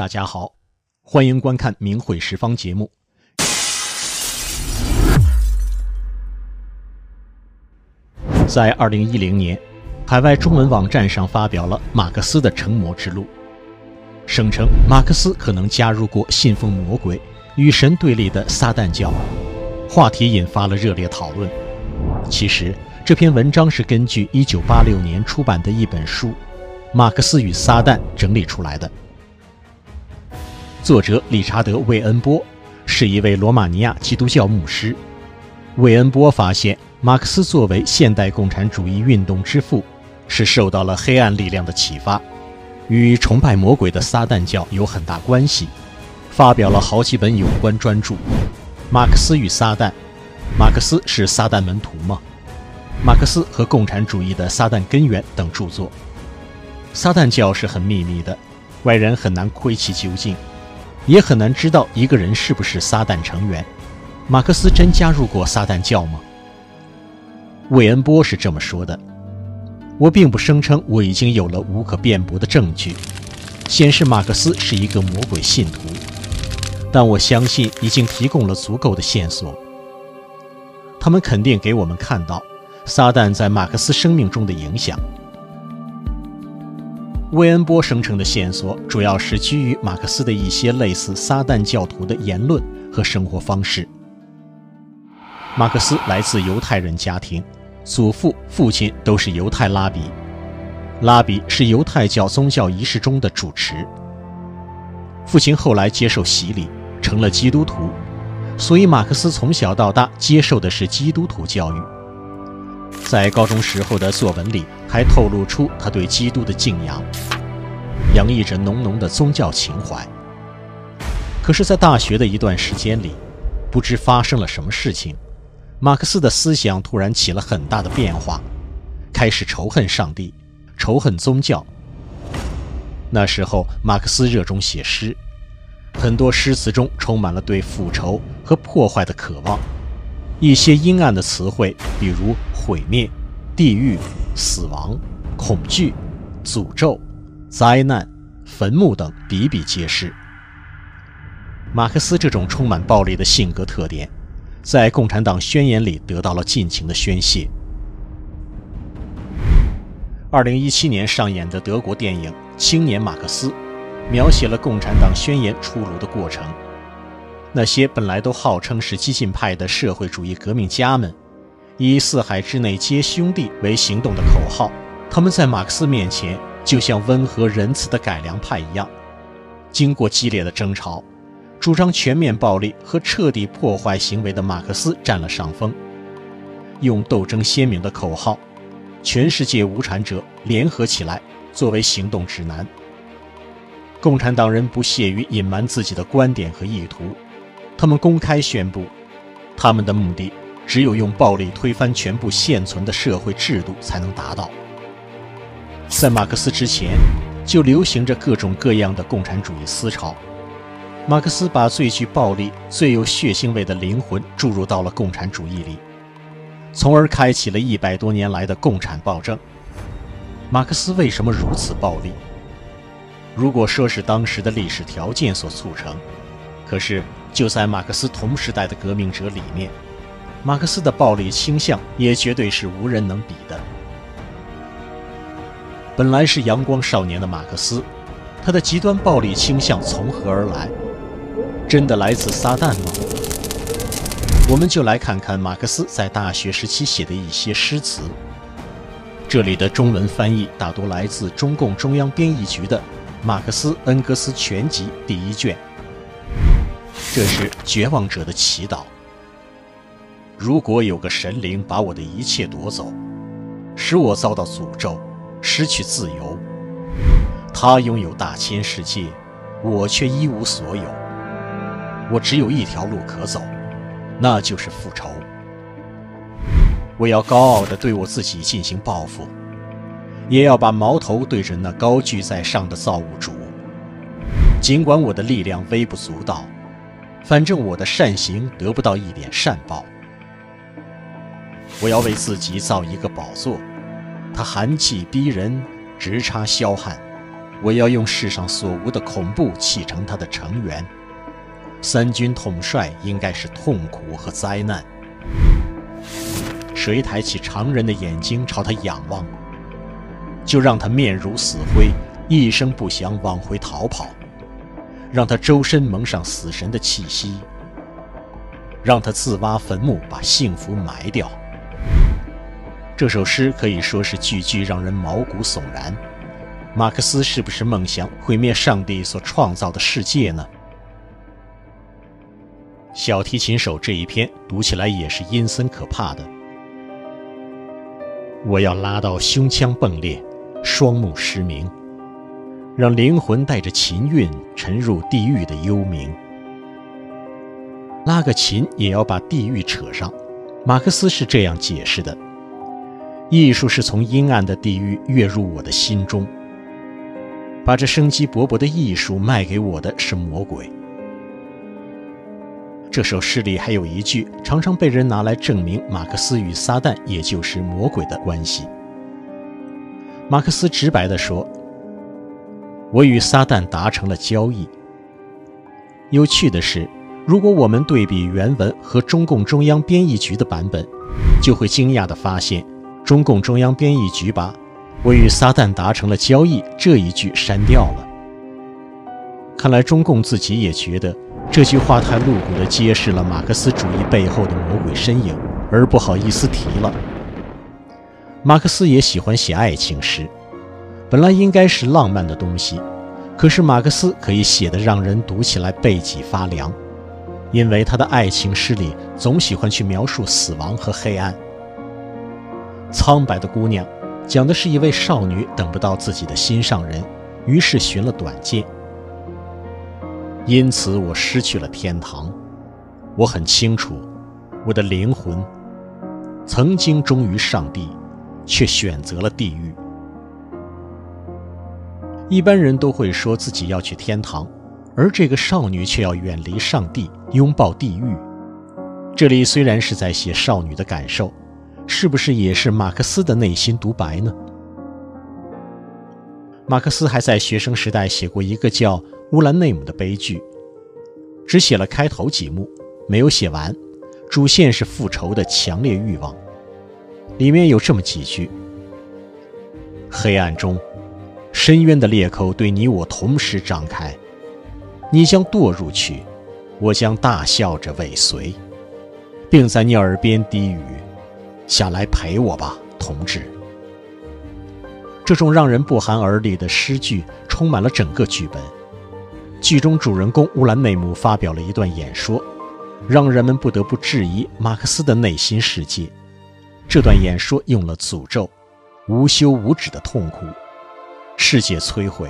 大家好，欢迎观看《明慧十方》节目。在二零一零年，海外中文网站上发表了马克思的成魔之路，声称马克思可能加入过信奉魔鬼、与神对立的撒旦教，话题引发了热烈讨论。其实，这篇文章是根据一九八六年出版的一本书《马克思与撒旦》整理出来的。作者理查德·韦恩波是一位罗马尼亚基督教牧师。韦恩波发现，马克思作为现代共产主义运动之父，是受到了黑暗力量的启发，与崇拜魔鬼的撒旦教有很大关系。发表了好几本有关专著，《马克思与撒旦》。马克思是撒旦门徒吗？马克思和共产主义的撒旦根源等著作。撒旦教是很秘密的，外人很难窥其究竟。也很难知道一个人是不是撒旦成员。马克思真加入过撒旦教吗？韦恩波是这么说的：“我并不声称我已经有了无可辩驳的证据，显示马克思是一个魔鬼信徒，但我相信已经提供了足够的线索。他们肯定给我们看到撒旦在马克思生命中的影响。”魏恩波生成的线索主要是基于马克思的一些类似撒旦教徒的言论和生活方式。马克思来自犹太人家庭，祖父、父亲都是犹太拉比，拉比是犹太教宗教仪式中的主持。父亲后来接受洗礼，成了基督徒，所以马克思从小到大接受的是基督徒教育。在高中时候的作文里，还透露出他对基督的敬仰，洋溢着浓浓的宗教情怀。可是，在大学的一段时间里，不知发生了什么事情，马克思的思想突然起了很大的变化，开始仇恨上帝，仇恨宗教。那时候，马克思热衷写诗，很多诗词中充满了对复仇和破坏的渴望。一些阴暗的词汇，比如毁灭、地狱、死亡、恐惧、诅咒、灾难、坟墓等比比皆是。马克思这种充满暴力的性格特点，在《共产党宣言》里得到了尽情的宣泄。二零一七年上演的德国电影《青年马克思》，描写了《共产党宣言》出炉的过程。那些本来都号称是激进派的社会主义革命家们，以“四海之内皆兄弟”为行动的口号，他们在马克思面前就像温和仁慈的改良派一样。经过激烈的争吵，主张全面暴力和彻底破坏行为的马克思占了上风，用斗争鲜明的口号“全世界无产者联合起来”作为行动指南。共产党人不屑于隐瞒自己的观点和意图。他们公开宣布，他们的目的只有用暴力推翻全部现存的社会制度才能达到。在马克思之前，就流行着各种各样的共产主义思潮。马克思把最具暴力、最有血腥味的灵魂注入到了共产主义里，从而开启了一百多年来的共产暴政。马克思为什么如此暴力？如果说是当时的历史条件所促成，可是。就在马克思同时代的革命者里面，马克思的暴力倾向也绝对是无人能比的。本来是阳光少年的马克思，他的极端暴力倾向从何而来？真的来自撒旦吗？我们就来看看马克思在大学时期写的一些诗词。这里的中文翻译大多来自中共中央编译局的《马克思恩格斯全集》第一卷。这是绝望者的祈祷。如果有个神灵把我的一切夺走，使我遭到诅咒，失去自由，他拥有大千世界，我却一无所有。我只有一条路可走，那就是复仇。我要高傲地对我自己进行报复，也要把矛头对准那高居在上的造物主。尽管我的力量微不足道。反正我的善行得不到一点善报，我要为自己造一个宝座，它寒气逼人，直插霄汉，我要用世上所无的恐怖砌成他的成员。三军统帅应该是痛苦和灾难。谁抬起常人的眼睛朝他仰望，就让他面如死灰，一声不响往回逃跑；让他周身蒙上死神的气息；让他自挖坟墓，把幸福埋掉。这首诗可以说是句句让人毛骨悚然。马克思是不是梦想毁灭上帝所创造的世界呢？小提琴手这一篇读起来也是阴森可怕的。我要拉到胸腔迸裂，双目失明，让灵魂带着琴韵沉入地狱的幽冥。拉个琴也要把地狱扯上。马克思是这样解释的：艺术是从阴暗的地狱跃入我的心中。把这生机勃勃的艺术卖给我的是魔鬼。这首诗里还有一句，常常被人拿来证明马克思与撒旦，也就是魔鬼的关系。马克思直白地说：“我与撒旦达成了交易。”有趣的是，如果我们对比原文和中共中央编译局的版本，就会惊讶地发现，中共中央编译局把。我与撒旦达成了交易，这一句删掉了。看来中共自己也觉得这句话太露骨地揭示了马克思主义背后的魔鬼身影，而不好意思提了。马克思也喜欢写爱情诗，本来应该是浪漫的东西，可是马克思可以写得让人读起来背脊发凉，因为他的爱情诗里总喜欢去描述死亡和黑暗。苍白的姑娘。讲的是一位少女等不到自己的心上人，于是寻了短见。因此我失去了天堂。我很清楚，我的灵魂曾经忠于上帝，却选择了地狱。一般人都会说自己要去天堂，而这个少女却要远离上帝，拥抱地狱。这里虽然是在写少女的感受。是不是也是马克思的内心独白呢？马克思还在学生时代写过一个叫《乌兰内姆》的悲剧，只写了开头几幕，没有写完。主线是复仇的强烈欲望，里面有这么几句：黑暗中，深渊的裂口对你我同时张开，你将堕入去，我将大笑着尾随，并在你耳边低语。下来陪我吧，同志。这种让人不寒而栗的诗句充满了整个剧本。剧中主人公乌兰内姆发表了一段演说，让人们不得不质疑马克思的内心世界。这段演说用了诅咒、无休无止的痛苦、世界摧毁、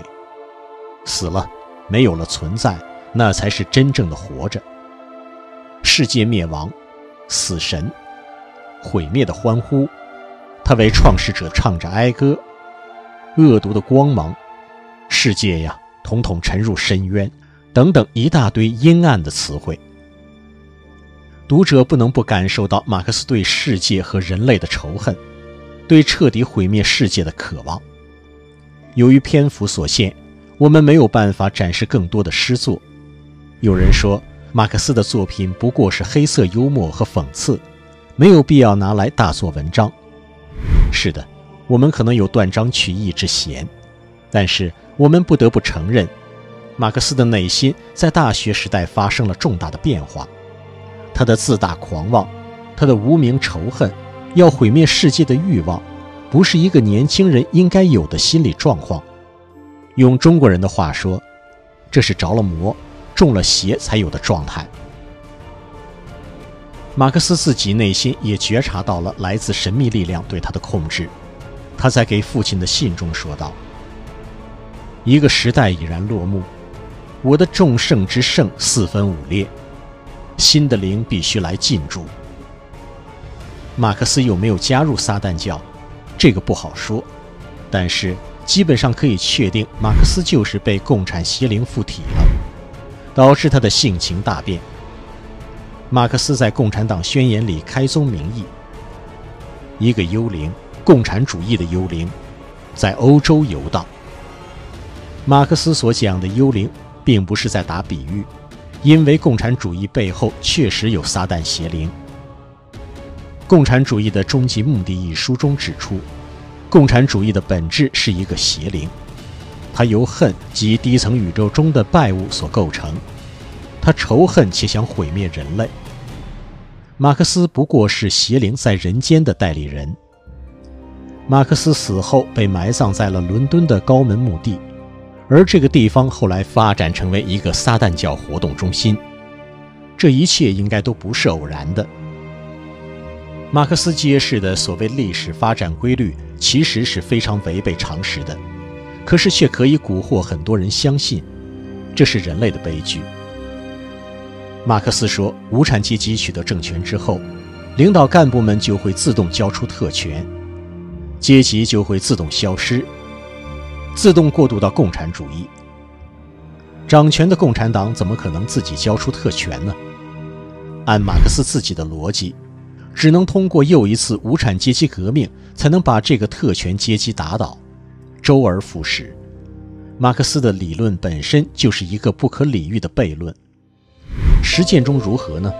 死了，没有了存在，那才是真正的活着。世界灭亡，死神。毁灭的欢呼，他为创世者唱着哀歌。恶毒的光芒，世界呀，统统沉入深渊，等等一大堆阴暗的词汇。读者不能不感受到马克思对世界和人类的仇恨，对彻底毁灭世界的渴望。由于篇幅所限，我们没有办法展示更多的诗作。有人说，马克思的作品不过是黑色幽默和讽刺。没有必要拿来大做文章。是的，我们可能有断章取义之嫌，但是我们不得不承认，马克思的内心在大学时代发生了重大的变化。他的自大狂妄，他的无名仇恨，要毁灭世界的欲望，不是一个年轻人应该有的心理状况。用中国人的话说，这是着了魔、中了邪才有的状态。马克思自己内心也觉察到了来自神秘力量对他的控制。他在给父亲的信中说道：“一个时代已然落幕，我的众圣之圣四分五裂，新的灵必须来进驻。”马克思有没有加入撒旦教，这个不好说，但是基本上可以确定，马克思就是被共产邪灵附体了，导致他的性情大变。马克思在《共产党宣言》里开宗明义：“一个幽灵，共产主义的幽灵，在欧洲游荡。”马克思所讲的幽灵，并不是在打比喻，因为共产主义背后确实有撒旦邪灵。《共产主义的终极目的》一书中指出，共产主义的本质是一个邪灵，它由恨及低层宇宙中的败物所构成，仇恨且想毁灭人类。马克思不过是邪灵在人间的代理人。马克思死后被埋葬在了伦敦的高门墓地。而这个地方后来发展成为一个撒旦教活动中心，这一切应该都不是偶然的。马克思揭示的所谓历史发展规律，其实是非常违背常识的，可是却可以蛊惑很多人相信，这是人类的悲剧。马克思说，无产阶级取得政权之后，领导干部们就会自动交出特权，阶级就会自动消失。自动过渡到共产主义，掌权的共产党怎么可能自己交出特权呢？按马克思自己的逻辑，只能通过又一次无产阶级革命，才能把这个特权阶级打倒，周而复始。马克思的理论本身就是一个不可理喻的悖论。实践中如何呢？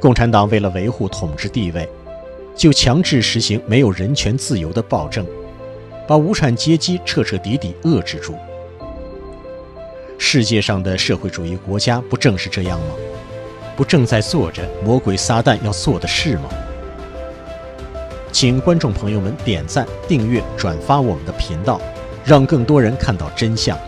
共产党为了维护统治地位，就强制实行没有人权自由的暴政。把无产阶级彻彻底底遏制住。世界上的社会主义国家不正是这样吗？不正在做着魔鬼撒旦要做的事吗？请观众朋友们点赞、订阅、转发我们的频道，让更多人看到真相。